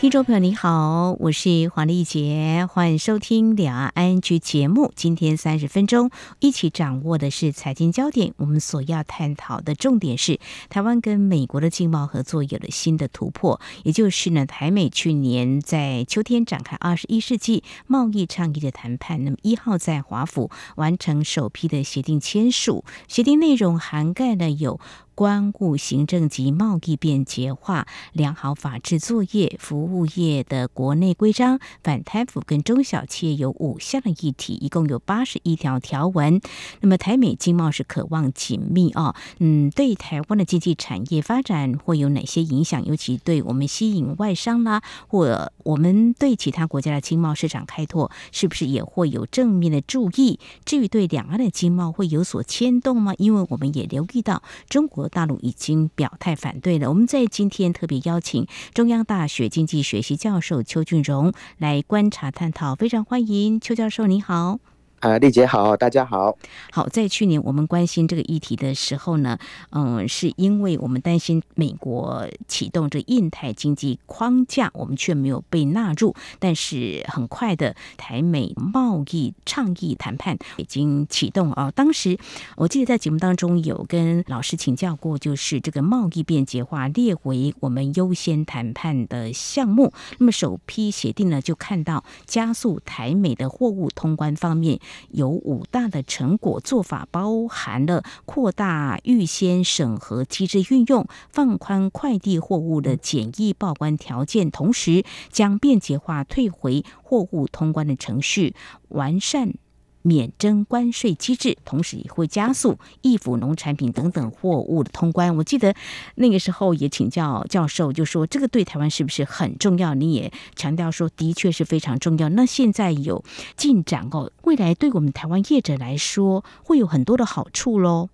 听众朋友你好，我是黄丽杰，欢迎收听两岸 ING 节目。今天三十分钟，一起掌握的是财经焦点。我们所要探讨的重点是，台湾跟美国的经贸合作有了新的突破，也就是呢，台美去年在秋天展开二十一世纪贸易倡议的谈判。那么一号在华府完成首批的协定签署，协定内容涵盖了有。关务行政及贸易便捷化、良好法治作业、服务业的国内规章、反贪腐跟中小企业有五项的议题，一共有八十一条条文。那么台美经贸是渴望紧密啊，嗯，对台湾的经济产业发展会有哪些影响？尤其对我们吸引外商啦，或我们对其他国家的经贸市场开拓，是不是也会有正面的注意？至于对两岸的经贸会有所牵动吗？因为我们也留意到中国。大陆已经表态反对了。我们在今天特别邀请中央大学经济学系教授邱俊荣来观察探讨，非常欢迎邱教授，你好。啊，丽姐好，大家好。好，在去年我们关心这个议题的时候呢，嗯，是因为我们担心美国启动这印太经济框架，我们却没有被纳入。但是很快的，台美贸易倡议谈判已经启动啊。当时我记得在节目当中有跟老师请教过，就是这个贸易便捷化列为我们优先谈判的项目。那么首批协定呢，就看到加速台美的货物通关方面。有五大的成果做法，包含了扩大预先审核机制运用，放宽快递货物的简易报关条件，同时将便捷化退回货物通关的程序，完善。免征关税机制，同时也会加速易腐农产品等等货物的通关。我记得那个时候也请教教授，就说这个对台湾是不是很重要？你也强调说，的确是非常重要。那现在有进展哦，未来对我们台湾业者来说会有很多的好处喽。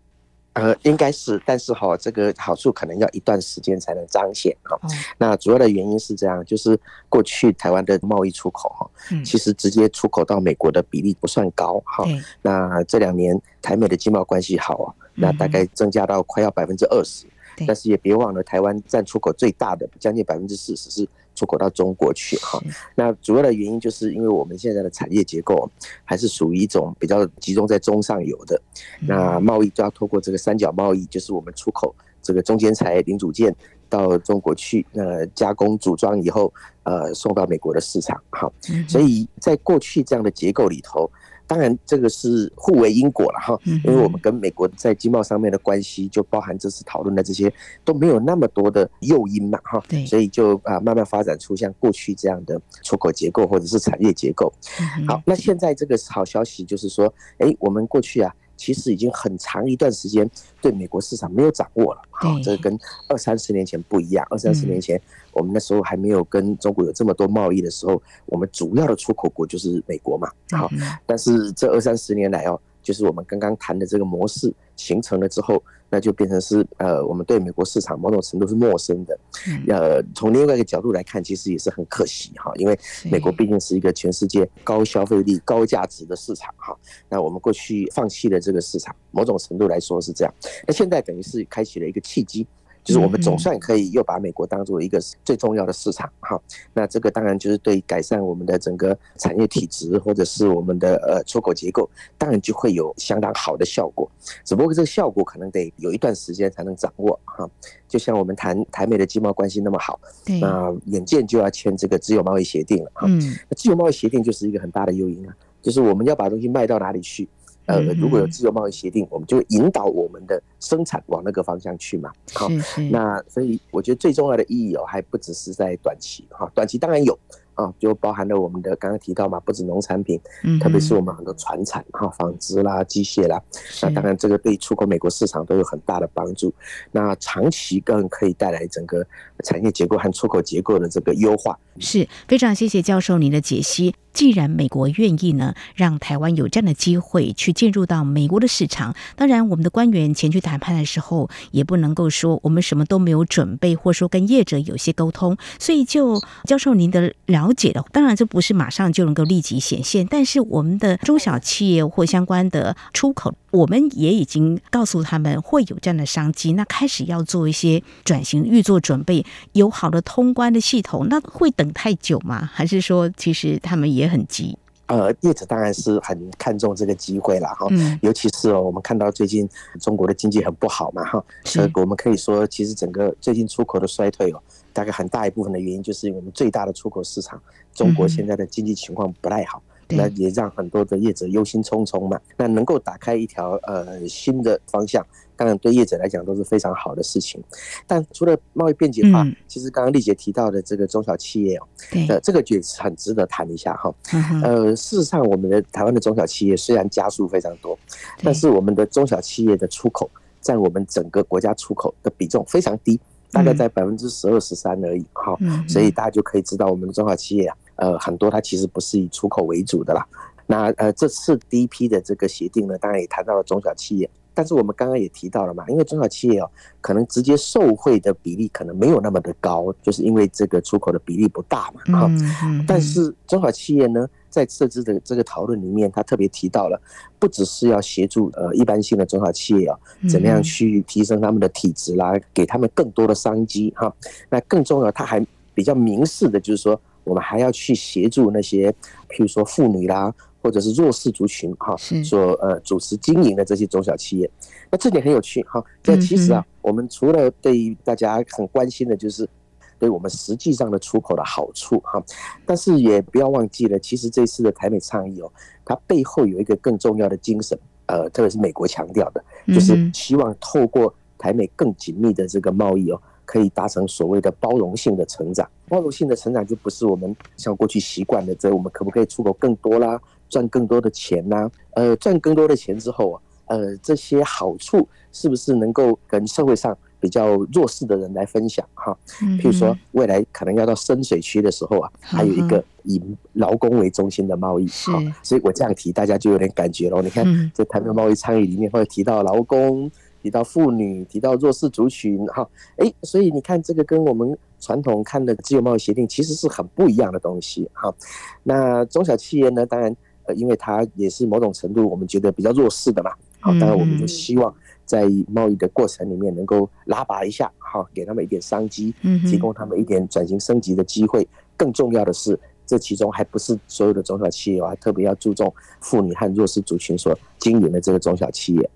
呃，应该是，但是哈，这个好处可能要一段时间才能彰显哈。那主要的原因是这样，就是过去台湾的贸易出口哈，其实直接出口到美国的比例不算高哈。那这两年台美的经贸关系好啊，那大概增加到快要百分之二十。但是也别忘了，台湾占出口最大的将近百分之四十是出口到中国去哈。那主要的原因就是因为我们现在的产业结构还是属于一种比较集中在中上游的，那贸易就要透过这个三角贸易，就是我们出口这个中间材零组件到中国去，那加工组装以后，呃，送到美国的市场哈。所以在过去这样的结构里头。当然，这个是互为因果了哈，因为我们跟美国在经贸上面的关系，就包含这次讨论的这些都没有那么多的诱因嘛哈，所以就啊慢慢发展出像过去这样的出口结构或者是产业结构。好，那现在这个好消息就是说，哎，我们过去啊。其实已经很长一段时间对美国市场没有掌握了，好，这个跟二三十年前不一样。二三十年前，我们那时候还没有跟中国有这么多贸易的时候，我们主要的出口国就是美国嘛，好，但是这二三十年来哦。就是我们刚刚谈的这个模式形成了之后，那就变成是呃，我们对美国市场某种程度是陌生的。呃，从另外一个角度来看，其实也是很可惜哈，因为美国毕竟是一个全世界高消费力、高价值的市场哈。那我们过去放弃了这个市场，某种程度来说是这样。那现在等于是开启了一个契机。就是我们总算可以又把美国当做一个最重要的市场哈，那这个当然就是对改善我们的整个产业体质或者是我们的呃出口结构，当然就会有相当好的效果。只不过这个效果可能得有一段时间才能掌握哈。就像我们谈台美的经贸关系那么好，那眼见就要签这个自由贸易协定了哈。那自由贸易协定就是一个很大的诱因啊，就是我们要把东西卖到哪里去。呃，如果有自由贸易协定，我们就引导我们的生产往那个方向去嘛。好，那所以我觉得最重要的意义哦，还不只是在短期哈，短期当然有。啊，就包含了我们的刚刚提到嘛，不止农产品，特别是我们很多船产哈，纺织啦、机械啦，那当然这个对出口美国市场都有很大的帮助。那长期更可以带来整个产业结构和出口结构的这个优化。是非常谢谢教授您的解析。既然美国愿意呢，让台湾有这样的机会去进入到美国的市场，当然我们的官员前去谈判的时候，也不能够说我们什么都没有准备，或说跟业者有些沟通。所以，就教授您的了解的，当然这不是马上就能够立即显现，但是我们的中小企业或相关的出口，我们也已经告诉他们会有这样的商机，那开始要做一些转型，预做准备，有好的通关的系统，那会等太久吗？还是说其实他们也很急？呃，业者当然是很看重这个机会了哈，尤其是哦，我们看到最近中国的经济很不好嘛哈，所以我们可以说，其实整个最近出口的衰退哦，大概很大一部分的原因就是我们最大的出口市场中国现在的经济情况不太好。那也让很多的业者忧心忡忡嘛。那能够打开一条呃新的方向，当然对业者来讲都是非常好的事情。但除了贸易便捷化，其实刚刚丽姐提到的这个中小企业哦，呃，这个也是很值得谈一下哈。呃，事实上，我们的台湾的中小企业虽然加速非常多，但是我们的中小企业的出口占我们整个国家出口的比重非常低，大概在百分之十二十三而已哈。所以大家就可以知道我们的中小企业啊。呃，很多它其实不是以出口为主的啦。那呃，这次第一批的这个协定呢，当然也谈到了中小企业。但是我们刚刚也提到了嘛，因为中小企业哦，可能直接受惠的比例可能没有那么的高，就是因为这个出口的比例不大嘛。哈，但是中小企业呢，在这次的这个讨论里面，他特别提到了，不只是要协助呃一般性的中小企业啊，怎么样去提升他们的体质啦，给他们更多的商机哈。那更重要，他还比较明示的就是说。我们还要去协助那些，譬如说妇女啦，或者是弱势族群哈，所呃主持经营的这些中小企业，那这点很有趣哈。这其实啊，我们除了对于大家很关心的，就是对我们实际上的出口的好处哈，但是也不要忘记了，其实这次的台美倡议哦，它背后有一个更重要的精神，呃，特别是美国强调的，就是希望透过台美更紧密的这个贸易哦。可以达成所谓的包容性的成长，包容性的成长就不是我们像过去习惯的这，我们可不可以出口更多啦，赚更多的钱呐？呃，赚更多的钱之后啊，呃，这些好处是不是能够跟社会上比较弱势的人来分享哈？譬如说，未来可能要到深水区的时候啊，还有一个以劳工为中心的贸易，好，所以我这样提，大家就有点感觉了。你看，在台湾贸易倡议里面会提到劳工。提到妇女，提到弱势族群，哈，哎，所以你看，这个跟我们传统看的自由贸易协定其实是很不一样的东西，哈。那中小企业呢，当然，呃，因为它也是某种程度我们觉得比较弱势的嘛，好，当然我们就希望在贸易的过程里面能够拉拔一下，哈，给他们一点商机，提供他们一点转型升级的机会。更重要的是。这其中还不是所有的中小企业，我还特别要注重妇女和弱势族群所经营的这个中小企业。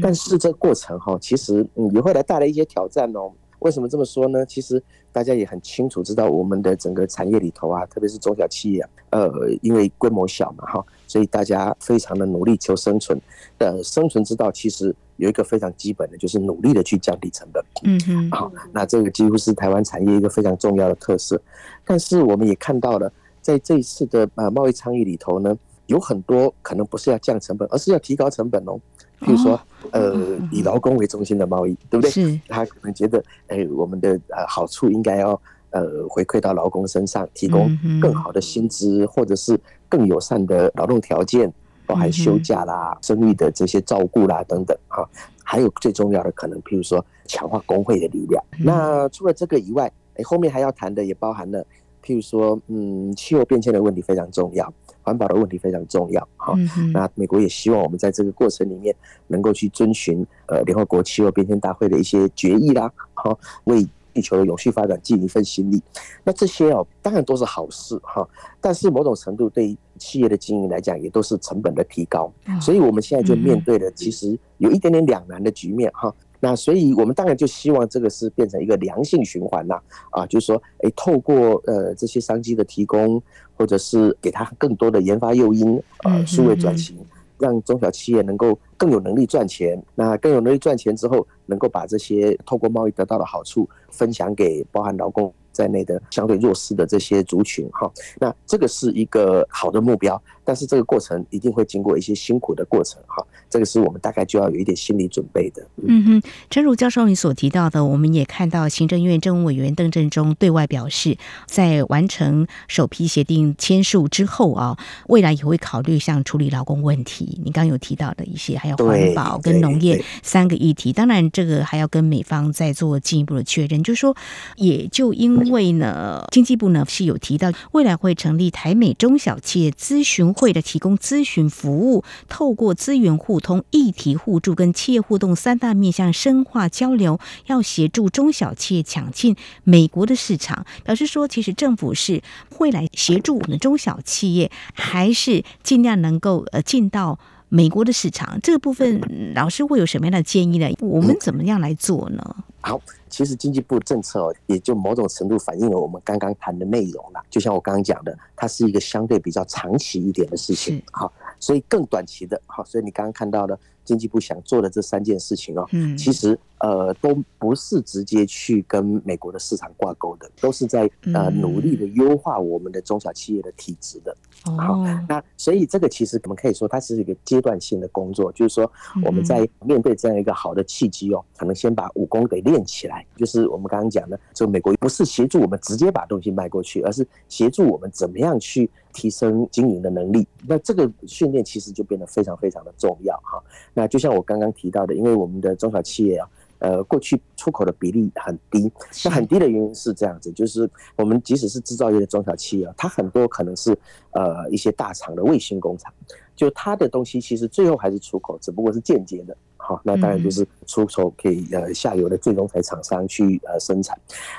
但是这个过程哈，其实嗯也会来带来一些挑战哦。为什么这么说呢？其实大家也很清楚知道，我们的整个产业里头啊，特别是中小企业，呃，因为规模小嘛哈，所以大家非常的努力求生存。的生存之道其实有一个非常基本的，就是努力的去降低成本。嗯嗯。好，那这个几乎是台湾产业一个非常重要的特色。但是我们也看到了。在这一次的呃贸易倡议里头呢，有很多可能不是要降成本，而是要提高成本哦。譬如说，呃，以劳工为中心的贸易，对不对？是。他可能觉得，哎，我们的呃好处应该要呃回馈到劳工身上，提供更好的薪资，或者是更友善的劳动条件，包含休假啦、生育的这些照顾啦等等哈。还有最重要的，可能譬如说强化工会的力量。那除了这个以外，哎，后面还要谈的也包含了。譬如说，嗯，气候变迁的问题非常重要，环保的问题非常重要，哈。那美国也希望我们在这个过程里面能够去遵循呃联合国气候变迁大会的一些决议啦，哈，为地球的永续发展尽一份心力。那这些哦，当然都是好事哈，但是某种程度对企业的经营来讲，也都是成本的提高。所以我们现在就面对的其实有一点点两难的局面哈。那所以，我们当然就希望这个是变成一个良性循环呐，啊，就是说，哎，透过呃这些商机的提供，或者是给他更多的研发诱因，呃，数位转型，让中小企业能够更有能力赚钱。那更有能力赚钱之后，能够把这些透过贸易得到的好处分享给包含劳工在内的相对弱势的这些族群哈。那这个是一个好的目标，但是这个过程一定会经过一些辛苦的过程哈。这个是我们大概就要有一点心理准备的。嗯哼，正如教授你所提到的，我们也看到行政院政务委员邓振中对外表示，在完成首批协定签署之后啊，未来也会考虑像处理劳工问题。你刚刚有提到的一些，还有环保跟农业三个议题。当然，这个还要跟美方再做进一步的确认。就是说，也就因因为呢，经济部呢是有提到，未来会成立台美中小企业咨询会的提供咨询服务，透过资源互通、议题互助跟企业互动三大面向深化交流，要协助中小企业抢进美国的市场。表示说，其实政府是会来协助我们中小企业，还是尽量能够呃进到美国的市场。这个部分，老师会有什么样的建议呢？我们怎么样来做呢？好，其实经济部政策哦，也就某种程度反映了我们刚刚谈的内容了。就像我刚刚讲的，它是一个相对比较长期一点的事情。好，所以更短期的，好，所以你刚刚看到的经济部想做的这三件事情哦，嗯，其实呃都不是直接去跟美国的市场挂钩的，都是在呃努力的优化我们的中小企业的体质的。好，那所以这个其实我们可以说，它是一个阶段性的工作，就是说我们在面对这样一个好的契机哦，可能先把武功给练。起来，就是我们刚刚讲的，这个美国不是协助我们直接把东西卖过去，而是协助我们怎么样去提升经营的能力。那这个训练其实就变得非常非常的重要哈。那就像我刚刚提到的，因为我们的中小企业啊，呃，过去出口的比例很低，那很低的原因是这样子，就是我们即使是制造业的中小企业啊，它很多可能是呃一些大厂的卫星工厂，就它的东西其实最后还是出口，只不过是间接的。好，那当然就是出口给呃下游的最终台厂商去呃生产。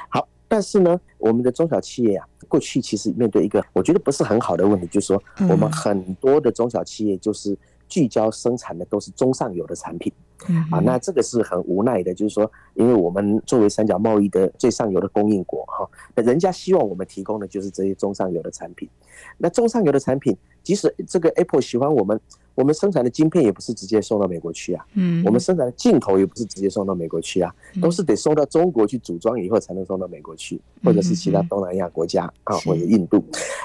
好，但是呢，我们的中小企业啊，过去其实面对一个我觉得不是很好的问题，就是说我们很多的中小企业就是聚焦生产的都是中上游的产品。啊，那这个是很无奈的，就是说，因为我们作为三角贸易的最上游的供应国哈，那人家希望我们提供的就是这些中上游的产品。那中上游的产品，即使这个 Apple 喜欢我们。我们生产的晶片也不是直接送到美国去啊，嗯，我们生产的镜头也不是直接送到美国去啊，都是得送到中国去组装以后才能送到美国去，或者是其他东南亚国家啊，或者印度。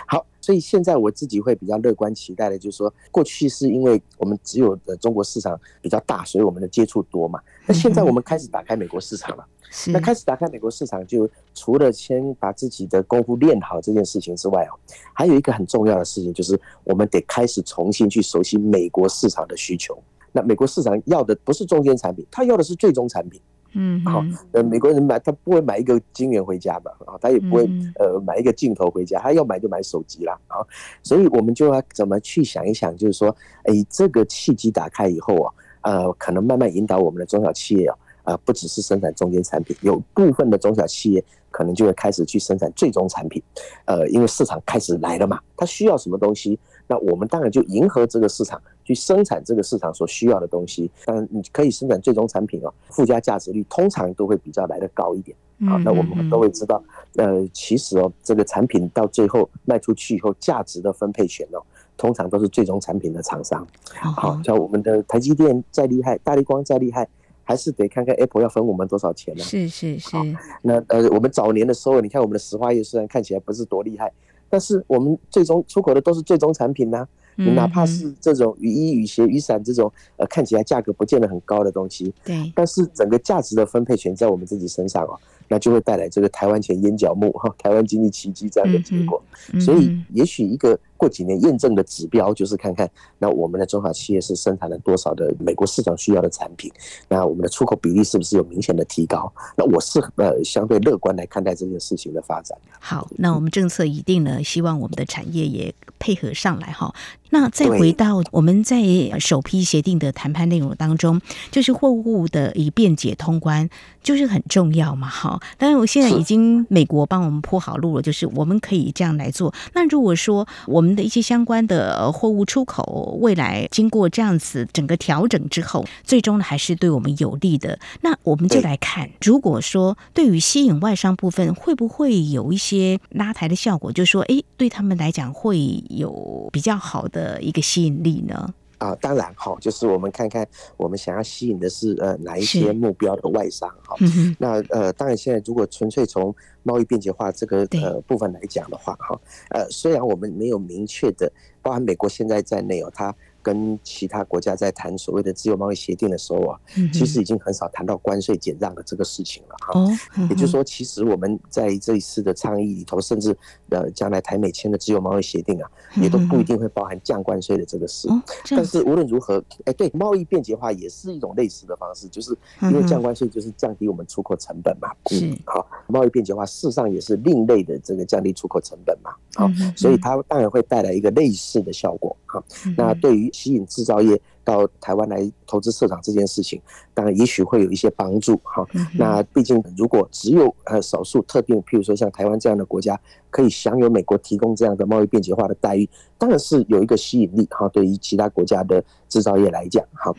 好，所以现在我自己会比较乐观期待的，就是说，过去是因为我们只有的中国市场比较大，所以我们的接触多嘛。那现在我们开始打开美国市场了。那开始打开美国市场，就除了先把自己的功夫练好这件事情之外哦，还有一个很重要的事情，就是我们得开始重新去熟悉美国市场的需求。那美国市场要的不是中间产品，他要的是最终产品。嗯，好，呃，美国人买他不会买一个晶圆回家吧？啊，他也不会呃买一个镜头回家，他要买就买手机啦。啊，所以我们就要怎么去想一想，就是说，哎，这个契机打开以后啊，呃，可能慢慢引导我们的中小企业啊。啊，不只是生产中间产品，有部分的中小企业可能就会开始去生产最终产品。呃，因为市场开始来了嘛，它需要什么东西，那我们当然就迎合这个市场去生产这个市场所需要的东西。当然，你可以生产最终产品哦，附加价值率通常都会比较来得高一点。啊，那我们都会知道，呃，其实哦，这个产品到最后卖出去以后，价值的分配权哦，通常都是最终产品的厂商。好，像我们的台积电再厉害，大力光再厉害。还是得看看 Apple 要分我们多少钱呢？是是是。那呃，我们早年的时候，你看我们的石化业虽然看起来不是多厉害，但是我们最终出口的都是最终产品呐。你哪怕是这种雨衣、雨鞋、雨伞这种呃看起来价格不见得很高的东西，对，但是整个价值的分配权在我们自己身上哦，那就会带来这个台湾钱淹脚目哈，台湾经济奇迹这样的结果。所以也许一个。过几年验证的指标就是看看，那我们的中小企业是生产了多少的美国市场需要的产品，那我们的出口比例是不是有明显的提高？那我是呃相对乐观来看待这件事情的发展。好，那我们政策一定呢，希望我们的产业也配合上来哈。那再回到我们在首批协定的谈判内容当中，就是货物的以便捷通关，就是很重要嘛。哈，当然我现在已经美国帮我们铺好路了，就是我们可以这样来做。那如果说我们的一些相关的货物出口，未来经过这样子整个调整之后，最终呢还是对我们有利的。那我们就来看，如果说对于吸引外商部分，会不会有一些拉抬的效果？就是说，哎，对他们来讲会有比较好。的一个吸引力呢？啊，当然哈，就是我们看看我们想要吸引的是呃哪一些目标的外商哈。那呃，当然现在如果纯粹从贸易便捷化这个呃部分来讲的话哈，呃，虽然我们没有明确的，包含美国现在在内哦，它。跟其他国家在谈所谓的自由贸易协定的时候啊，其实已经很少谈到关税减让的这个事情了哈。也就是说，其实我们在这一次的倡议里头，甚至呃将来台美签的自由贸易协定啊，也都不一定会包含降关税的这个事。但是无论如何，哎，对，贸易便捷化也是一种类似的方式，就是因为降关税就是降低我们出口成本嘛。嗯，好，贸易便捷化事实上也是另类的这个降低出口成本嘛。好，所以它当然会带来一个类似的效果。好，那对于吸引制造业到台湾来投资设厂这件事情，当然也许会有一些帮助哈。那毕竟如果只有呃少数特定，譬如说像台湾这样的国家，可以享有美国提供这样的贸易便捷化的待遇，当然是有一个吸引力哈。对于其他国家的制造业来讲，哈，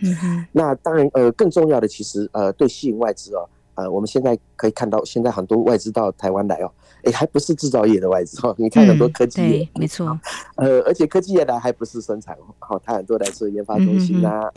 那当然呃更重要的其实呃对吸引外资哦，呃我们现在可以看到现在很多外资到台湾来哦。哎，还不是制造业的外资哈，你看很多科技业，没错，呃，而且科技业呢还不是生产，哦，它很多来自研发中心啊，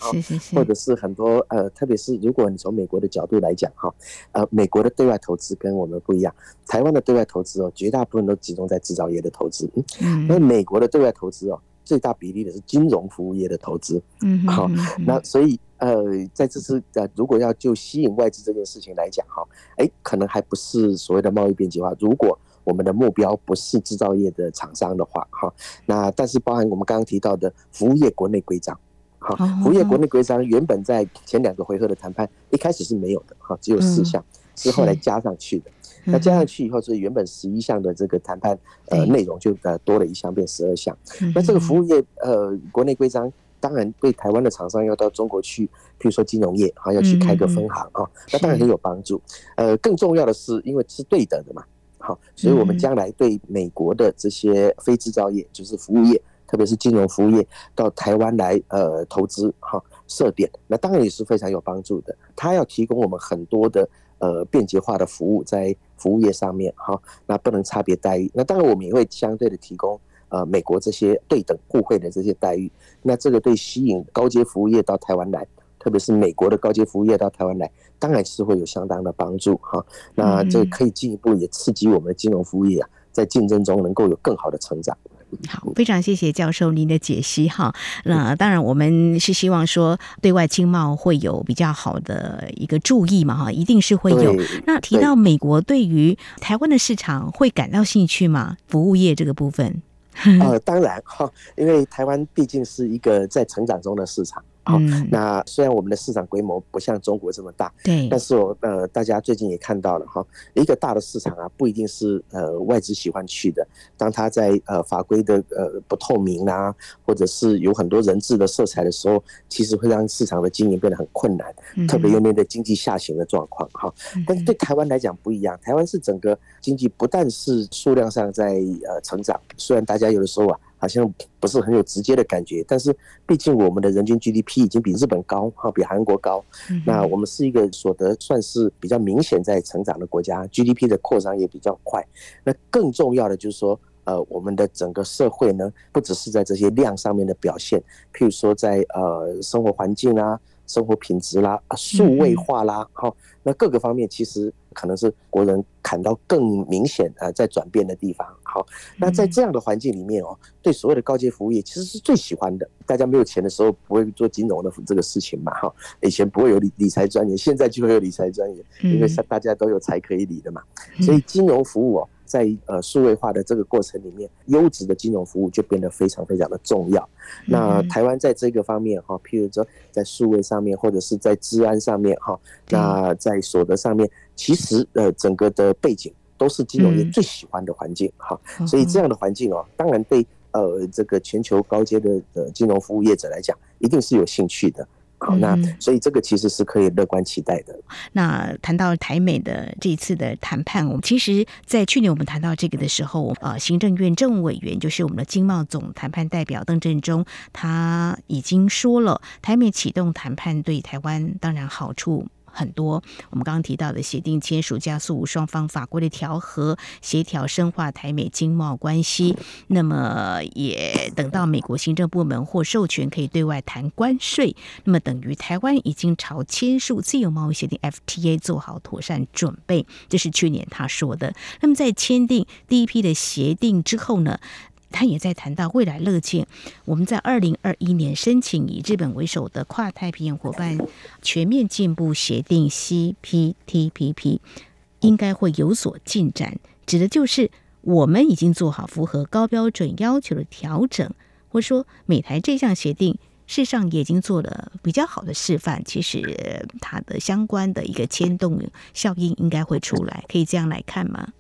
或者是很多呃，特别是如果你从美国的角度来讲哈，呃，美国的对外投资跟我们不一样，台湾的对外投资哦，绝大部分都集中在制造业的投资，嗯，那美国的对外投资哦，最大比例的是金融服务业的投资，嗯，好，那所以。呃，在这次呃，如果要就吸引外资这件事情来讲哈，哎，可能还不是所谓的贸易便捷化。如果我们的目标不是制造业的厂商的话哈，那但是包含我们刚刚提到的服务业国内规章，哈，服务业国内规章原本在前两个回合的谈判一开始是没有的哈，只有四项，是后来加上去的。那加上去以后，是原本十一项的这个谈判呃内容就呃多了一项，变十二项。那这个服务业呃国内规章。当然，对台湾的厂商要到中国去，譬如说金融业啊，要去开个分行啊，那当然很有帮助。呃，更重要的是，因为是对等的嘛，好，所以我们将来对美国的这些非制造业，就是服务业，特别是金融服务业，到台湾来呃投资哈设点，那当然也是非常有帮助的。它要提供我们很多的呃便捷化的服务在服务业上面哈，那不能差别待遇。那当然我们也会相对的提供。呃，美国这些对等互惠的这些待遇，那这个对吸引高阶服务业到台湾来，特别是美国的高阶服务业到台湾来，当然是会有相当的帮助哈。那这可以进一步也刺激我们的金融服务业啊，在竞争中能够有更好的成长。好，非常谢谢教授您的解析哈。那当然，我们是希望说对外经贸会有比较好的一个注意嘛哈，一定是会有。那提到美国对于台湾的市场会感到兴趣吗？服务业这个部分？呃，当然哈，因为台湾毕竟是一个在成长中的市场。好，那虽然我们的市场规模不像中国这么大，对，但是我呃，大家最近也看到了哈，一个大的市场啊，不一定是呃外资喜欢去的。当它在呃法规的呃不透明啊，或者是有很多人质的色彩的时候，其实会让市场的经营变得很困难，特别又面对经济下行的状况哈。但是对台湾来讲不一样，台湾是整个经济不但是数量上在呃成长，虽然大家有的时候啊。好像不是很有直接的感觉，但是毕竟我们的人均 GDP 已经比日本高，哈，比韩国高。那我们是一个所得算是比较明显在成长的国家，GDP 的扩张也比较快。那更重要的就是说，呃，我们的整个社会呢，不只是在这些量上面的表现，譬如说在呃生活环境啊。生活品质啦，啊，数位化啦，好，那各个方面其实可能是国人看到更明显啊，在转变的地方。好，那在这样的环境里面哦，对所有的高阶服务业其实是最喜欢的。大家没有钱的时候不会做金融的这个事情嘛，哈，以前不会有理理财专员，现在就会有理财专员，因为大家都有财可以理的嘛，所以金融服务哦。在呃数位化的这个过程里面，优质的金融服务就变得非常非常的重要。那台湾在这个方面哈，譬如说在数位上面，或者是在治安上面哈，那在所得上面，其实呃整个的背景都是金融业最喜欢的环境哈。所以这样的环境哦，当然对呃这个全球高阶的呃金融服务业者来讲，一定是有兴趣的。好，那所以这个其实是可以乐观期待的。嗯、那谈到台美的这一次的谈判，我们其实，在去年我们谈到这个的时候，呃，行政院政务委员就是我们的经贸总谈判代表邓振中，他已经说了，台美启动谈判对台湾当然好处很多。我们刚刚提到的协定签署，加速双方法规的调和、协调深化台美经贸关系。那么也等到美国行政部门或授权，可以对外谈关税。那么等于台湾已经朝签署自由贸易协定 FTA 做好妥善准备。这是去年他说的。那么在签订第一批的协定之后呢？他也在谈到未来乐见，我们在二零二一年申请以日本为首的跨太平洋伙伴全面进步协定 （CPTPP） 应该会有所进展，指的就是我们已经做好符合高标准要求的调整，或说美台这项协定事实上也已经做了比较好的示范，其实它的相关的一个牵动效应应该会出来，可以这样来看吗？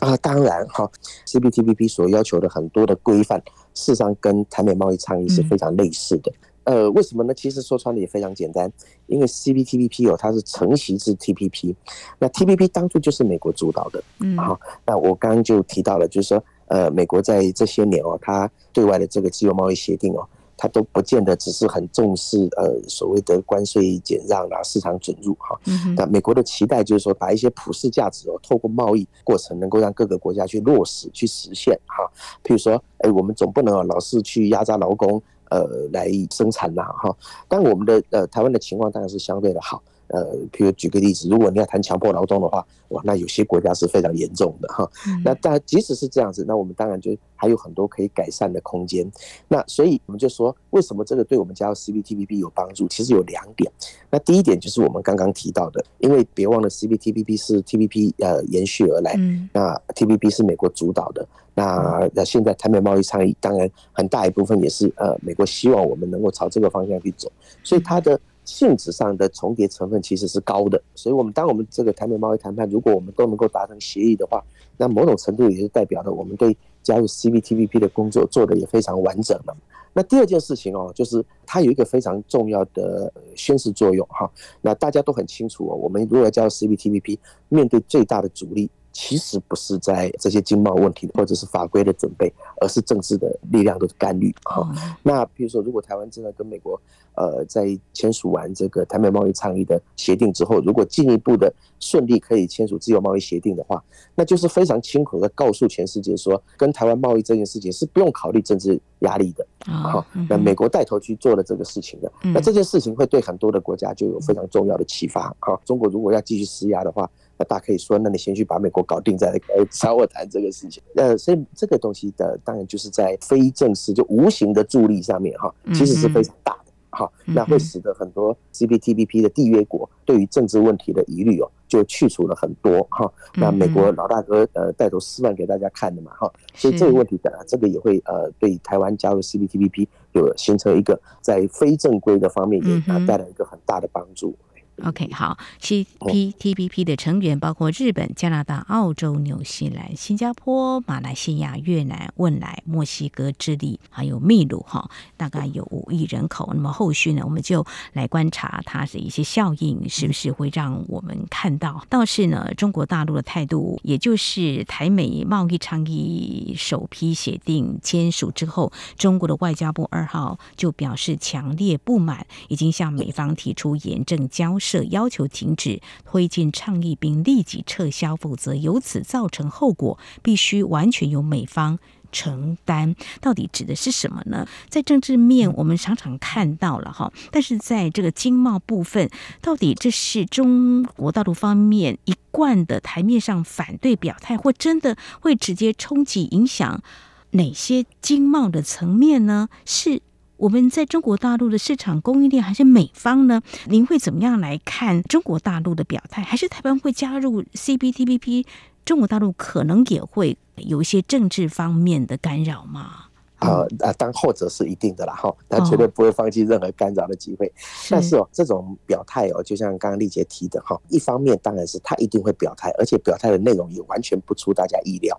啊，当然哈，CPTPP 所要求的很多的规范，事实上跟台美贸易倡议是非常类似的。呃，为什么呢？其实说穿了也非常简单，因为 CPTPP 哦，它是承袭自 TPP，那 TPP 当初就是美国主导的，嗯，好，那我刚刚就提到了，就是说，呃，美国在这些年哦，它对外的这个自由贸易协定哦。他都不见得只是很重视呃所谓的关税减让啊，市场准入哈。那美国的期待就是说，把一些普世价值哦，透过贸易过程能够让各个国家去落实、去实现哈。譬如说，哎，我们总不能老是去压榨劳工呃来生产啦哈。但我们的呃台湾的情况当然是相对的好。呃，譬如举个例子，如果你要谈强迫劳动的话，哇，那有些国家是非常严重的哈。那但即使是这样子，那我们当然就还有很多可以改善的空间。那所以我们就说，为什么这个对我们加入 CPTPP 有帮助？其实有两点。那第一点就是我们刚刚提到的，因为别忘了 CPTPP 是 TPP 呃延续而来，那 TPP 是美国主导的。那那现在台美贸易倡议，当然很大一部分也是呃美国希望我们能够朝这个方向去走，所以它的。性质上的重叠成分其实是高的，所以，我们当我们这个台美贸易谈判，如果我们都能够达成协议的话，那某种程度也是代表了我们对加入 CPTPP 的工作做得也非常完整了。那第二件事情哦，就是它有一个非常重要的宣示作用哈。那大家都很清楚哦，我们如果要加入 CPTPP，面对最大的阻力。其实不是在这些经贸问题或者是法规的准备，而是政治的力量的干预啊。那比如说，如果台湾真的跟美国呃在签署完这个台美贸易倡议的协定之后，如果进一步的顺利可以签署自由贸易协定的话，那就是非常清楚的告诉全世界说，跟台湾贸易这件事情是不用考虑政治压力的啊。那美国带头去做了这个事情的，那这件事情会对很多的国家就有非常重要的启发啊。中国如果要继续施压的话。那大家可以说，那你先去把美国搞定，再来找我谈这个事情。呃，所以这个东西的当然就是在非正式就无形的助力上面哈，其实是非常大的哈。那会使得很多 CPTPP 的缔约国对于政治问题的疑虑哦，就去除了很多哈。那美国老大哥呃带头示范给大家看的嘛哈，所以这个问题的这个也会呃对台湾加入 CPTPP 有形成一个在非正规的方面也带来一个很大的帮助。OK，好，CPTPP 的成员包括日本、加拿大、澳洲、纽西兰、新加坡、马来西亚、越南、汶莱、墨西哥、智利，还有秘鲁，哈，大概有五亿人口。那么后续呢，我们就来观察它的一些效应，是不是会让我们看到？倒是呢，中国大陆的态度，也就是台美贸易倡议首批协定签署之后，中国的外交部二号就表示强烈不满，已经向美方提出严正交涉。设要求停止推进倡议，并立即撤销，否则由此造成后果，必须完全由美方承担。到底指的是什么呢？在政治面，我们常常看到了哈，但是在这个经贸部分，到底这是中国大陆方面一贯的台面上反对表态，或真的会直接冲击影响哪些经贸的层面呢？是？我们在中国大陆的市场供应链还是美方呢？您会怎么样来看中国大陆的表态？还是台湾会加入 CPTPP？中国大陆可能也会有一些政治方面的干扰吗？啊啊，当后者是一定的啦，哈，他绝对不会放弃任何干扰的机会。但是哦，这种表态哦，就像刚刚丽姐提的哈，一方面当然是他一定会表态，而且表态的内容也完全不出大家意料。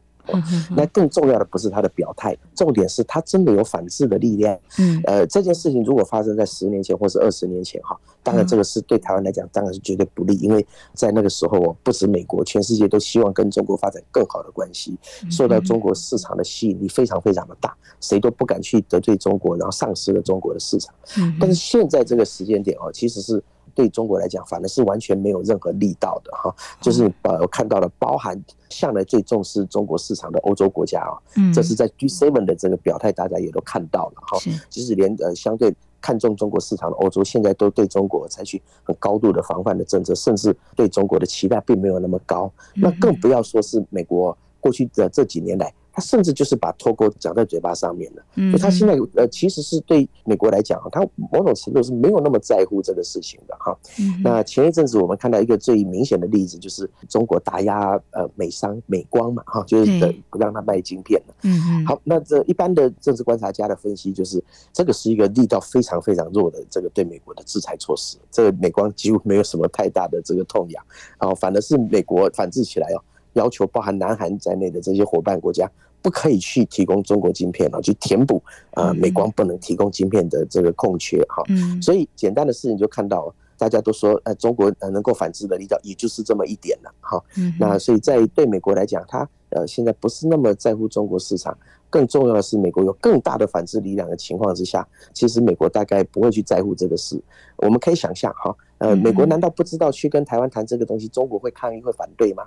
那更重要的不是他的表态，重点是他真的有反制的力量。嗯，呃，这件事情如果发生在十年前或是二十年前哈，当然这个是对台湾来讲当然是绝对不利，因为在那个时候哦，不止美国，全世界都希望跟中国发展更好的关系，受到中国市场的吸引力非常非常的大，谁都不敢去得罪中国，然后丧失了中国的市场。但是现在这个时间点哦，其实是。对中国来讲，反而是完全没有任何力道的哈。就是呃，我看到了，包含向来最重视中国市场的欧洲国家啊，这是在 G7 的这个表态，大家也都看到了哈。即使连呃相对看重中国市场的欧洲，现在都对中国采取很高度的防范的政策，甚至对中国的期待并没有那么高。那更不要说是美国过去的这几年来。他甚至就是把脱钩讲在嘴巴上面了，就他现在呃，其实是对美国来讲，他某种程度是没有那么在乎这个事情的哈。那前一阵子我们看到一个最明显的例子，就是中国打压呃美商美光嘛哈，就是不让他卖晶片了。嗯，好，那这一般的政治观察家的分析就是，这个是一个力道非常非常弱的这个对美国的制裁措施，这个美光几乎没有什么太大的这个痛痒，然后反而是美国反制起来哦，要求包含南韩在内的这些伙伴国家。不可以去提供中国晶片啊，去填补啊美光不能提供晶片的这个空缺哈。所以简单的事情就看到，大家都说呃中国呃能够反制的力道也就是这么一点了哈。那所以在对美国来讲，它呃现在不是那么在乎中国市场。更重要的是，美国有更大的反制力量的情况之下，其实美国大概不会去在乎这个事。我们可以想象，哈，呃，美国难道不知道去跟台湾谈这个东西，中国会抗议、会反对吗？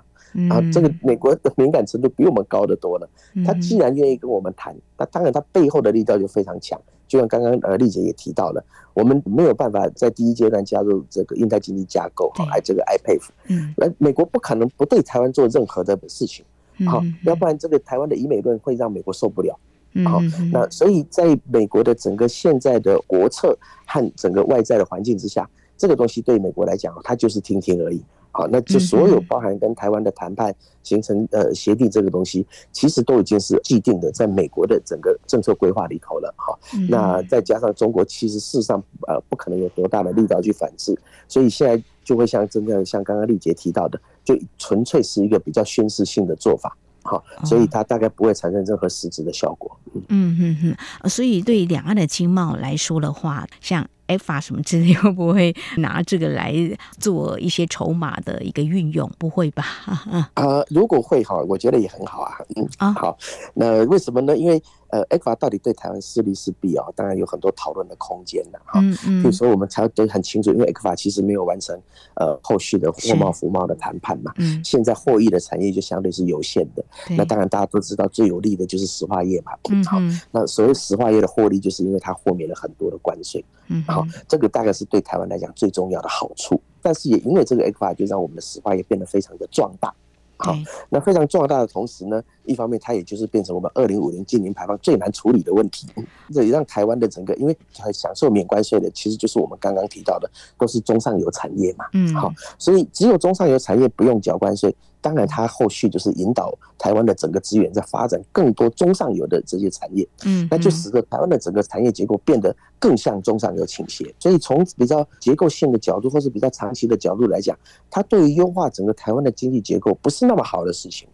啊，这个美国的敏感程度比我们高得多了。他既然愿意跟我们谈，那当然他背后的力道就非常强。就像刚刚呃丽姐也提到了，我们没有办法在第一阶段加入这个印太经济架构，哈，还这个 IPEF，嗯，那美国不可能不对台湾做任何的事情。好，要不然这个台湾的以美论会让美国受不了。好，那所以在美国的整个现在的国策和整个外在的环境之下，这个东西对美国来讲，它就是听听而已。好，那就所有包含跟台湾的谈判形成呃协定这个东西，其实都已经是既定的，在美国的整个政策规划里头了。哈，那再加上中国其实事实上呃不可能有多大的力道去反制，所以现在就会像真正像刚刚丽杰提到的。就纯粹是一个比较宣示性的做法，好，所以它大概不会产生任何实质的效果。嗯嗯嗯，所以对于两岸的经贸来说的话，像 ECFA 什么之类，会不会拿这个来做一些筹码的一个运用？不会吧？啊、呃，如果会哈，我觉得也很好啊。嗯啊，好，那为什么呢？因为呃，ECFA 到底对台湾是利是弊啊？当然有很多讨论的空间的哈。嗯嗯。比如说，我们才都很清楚，因为 ECFA 其实没有完成呃后续的货贸服贸的谈判嘛。嗯。现在获益的产业就相对是有限的。那当然大家都知道，最有利的就是石化业嘛。嗯。好，那所谓石化业的获利，就是因为它豁免了很多的关税。嗯。好，这个大概是对台湾来讲最重要的好处。但是也因为这个 ECFA，就让我们的石化业变得非常的壮大。好，那非常壮大的同时呢，一方面它也就是变成我们二零五零近零排放最难处理的问题，这也让台湾的整个，因为享受免关税的其实就是我们刚刚提到的，都是中上游产业嘛。嗯，好，所以只有中上游产业不用缴关税。当然，它后续就是引导台湾的整个资源在发展更多中上游的这些产业，嗯，那就使得台湾的整个产业结构变得更向中上游倾斜。所以从比较结构性的角度，或是比较长期的角度来讲，它对于优化整个台湾的经济结构不是那么好的事情。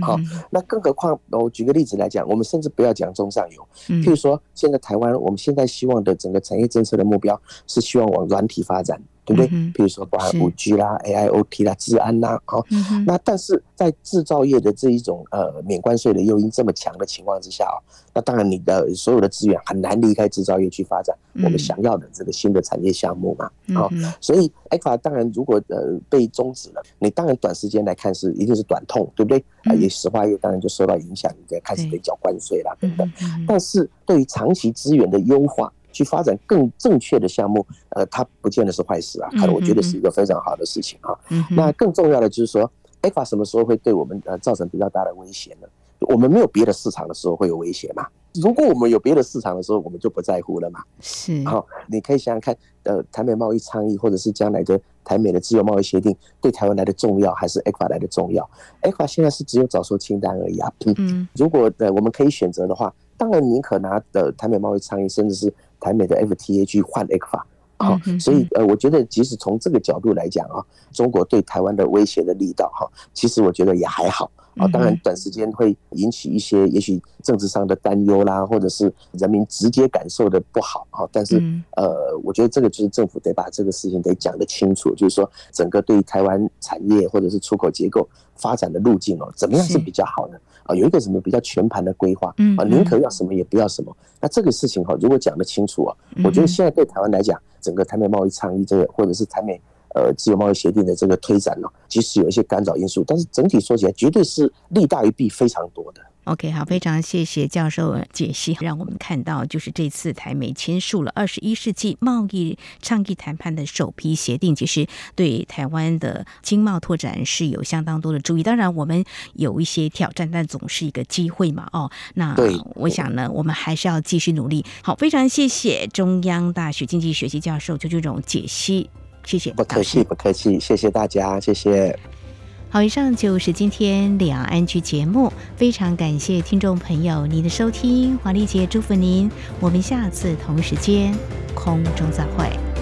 好，那更何况我举个例子来讲，我们甚至不要讲中上游，譬如说现在台湾，我们现在希望的整个产业政策的目标是希望往软体发展。对不对？比如说包含五 G 啦、AIoT 啦、治安啦，好，那但是在制造业的这一种呃免关税的诱因这么强的情况之下，那当然你的所有的资源很难离开制造业去发展我们想要的这个新的产业项目嘛，好，所以 ECFA 当然如果呃被终止了，你当然短时间来看是一定是短痛，对不对？啊，也石化业当然就受到影响，开始得缴关税啦等等，但是对于长期资源的优化。去发展更正确的项目，呃，它不见得是坏事啊，看我觉得是一个非常好的事情啊。那更重要的就是说，ECFA 什么时候会对我们呃造成比较大的威胁呢？我们没有别的市场的时候会有威胁嘛？如果我们有别的市场的时候，我们就不在乎了嘛。是。好，你可以想想看，呃，台美贸易倡议或者是将来的台美的自由贸易协定，对台湾来的重要还是 ECFA 来的重要？ECFA 现在是只有早收清单而已啊。嗯。如果呃我们可以选择的话，当然宁可拿的台美贸易倡议，甚至是台美的 FTA 去换 ECFA，哦，所以呃，我觉得即使从这个角度来讲啊，中国对台湾的威胁的力道哈，其实我觉得也还好啊，当然短时间会引起一些也许政治上的担忧啦，或者是人民直接感受的不好啊。但是呃，我觉得这个就是政府得把这个事情得讲得清楚，就是说整个对台湾产业或者是出口结构发展的路径哦，怎么样是比较好的啊？有一个什么比较全盘的规划啊？宁可要什么也不要什么。那这个事情哈，如果讲得清楚啊，我觉得现在对台湾来讲，整个台美贸易倡议这个或者是台美。呃，自由贸易协定的这个推展呢，其实有一些干扰因素，但是整体说起来，绝对是利大于弊非常多的。OK，好，非常谢谢教授解析，让我们看到就是这次台美签署了二十一世纪贸易倡议谈判的首批协定，其实对台湾的经贸拓展是有相当多的注意。当然，我们有一些挑战，但总是一个机会嘛。哦，那我想呢，我们还是要继续努力。好，非常谢谢中央大学经济学系教授邱俊荣解析。谢谢，不客气，不客气，谢谢大家，谢谢。好，以上就是今天两岸 ING 节目，非常感谢听众朋友您的收听，华丽姐祝福您，我们下次同时间空中再会。